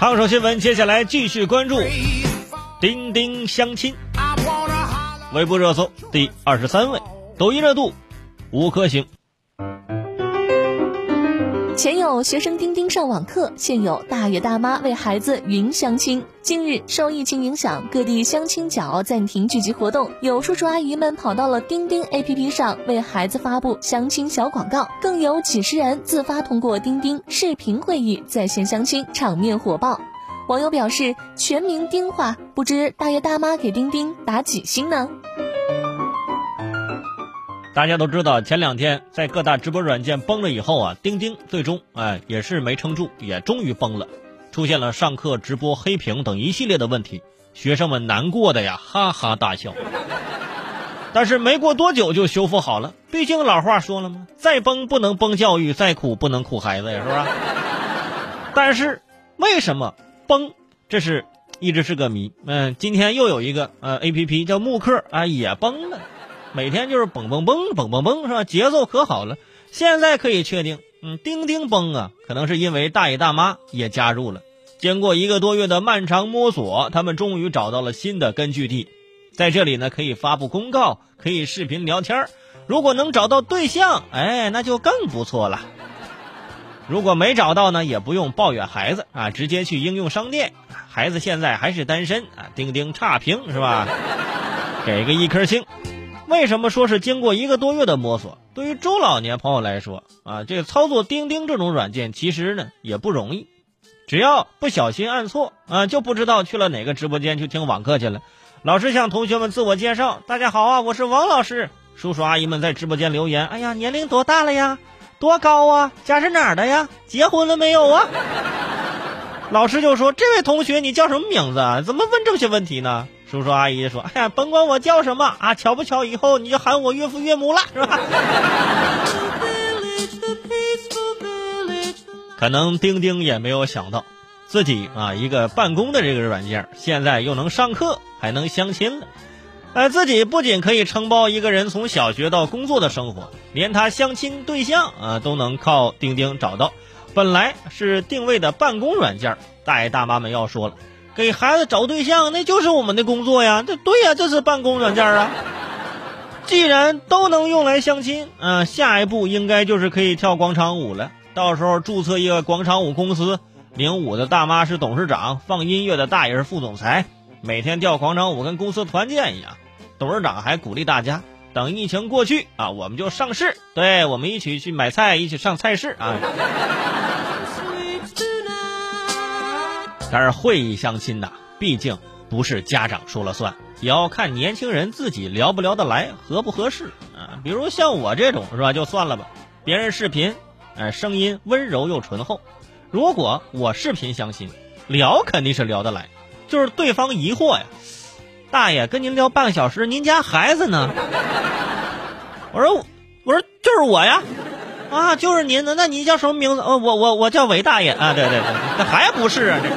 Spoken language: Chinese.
烫手新闻，接下来继续关注钉钉相亲。微博热搜第二十三位，抖音热度五颗星。前有学生钉钉上网课，现有大爷大妈为孩子云相亲。近日受疫情影响，各地相亲角暂停聚集活动，有叔叔阿姨们跑到了钉钉 APP 上为孩子发布相亲小广告，更有几十人自发通过钉钉视频会议在线相亲，场面火爆。网友表示：“全民钉话，不知大爷大妈给钉钉打几星呢？”大家都知道，前两天在各大直播软件崩了以后啊，钉钉最终哎也是没撑住，也终于崩了，出现了上课直播黑屏等一系列的问题，学生们难过的呀哈哈大笑。但是没过多久就修复好了，毕竟老话说了嘛，再崩不能崩教育，再苦不能苦孩子呀，是吧？但是为什么崩？这是一直是个谜。嗯，今天又有一个呃 A P P 叫慕课啊也崩了。每天就是蹦蹦蹦蹦蹦蹦是吧？节奏可好了。现在可以确定，嗯，钉钉崩啊，可能是因为大爷大妈也加入了。经过一个多月的漫长摸索，他们终于找到了新的根据地，在这里呢，可以发布公告，可以视频聊天如果能找到对象，哎，那就更不错了。如果没找到呢，也不用抱怨孩子啊，直接去应用商店。孩子现在还是单身啊，钉钉差评是吧？给个一颗星。为什么说是经过一个多月的摸索？对于中老年朋友来说啊，这个操作钉钉这种软件其实呢也不容易，只要不小心按错啊，就不知道去了哪个直播间去听网课去了。老师向同学们自我介绍：“大家好啊，我是王老师。”叔叔阿姨们在直播间留言：“哎呀，年龄多大了呀？多高啊？家是哪儿的呀？结婚了没有啊？” 老师就说：“这位同学，你叫什么名字啊？怎么问这些问题呢？”叔叔阿姨说：“哎呀，甭管我叫什么啊，巧不巧以后你就喊我岳父岳母了，是吧？”可能钉钉也没有想到，自己啊一个办公的这个软件，现在又能上课，还能相亲了。哎，自己不仅可以承包一个人从小学到工作的生活，连他相亲对象啊都能靠钉钉找到。本来是定位的办公软件，大爷大妈们要说了。给孩子找对象，那就是我们的工作呀。这对呀，这是办公软件啊。既然都能用来相亲，嗯，下一步应该就是可以跳广场舞了。到时候注册一个广场舞公司，领舞的大妈是董事长，放音乐的大爷是副总裁，每天跳广场舞跟公司团建一样。董事长还鼓励大家，等疫情过去啊，我们就上市，对我们一起去买菜，一起上菜市啊。但是会议相亲呐，毕竟不是家长说了算，也要看年轻人自己聊不聊得来，合不合适啊。比如像我这种是吧，就算了吧。别人视频，哎，声音温柔又醇厚。如果我视频相亲，聊肯定是聊得来，就是对方疑惑呀，大爷跟您聊半个小时，您家孩子呢？我说，我说就是我呀。啊，就是您呢？那你叫什么名字？哦，我我我叫韦大爷啊！对对对，那还不是啊？这。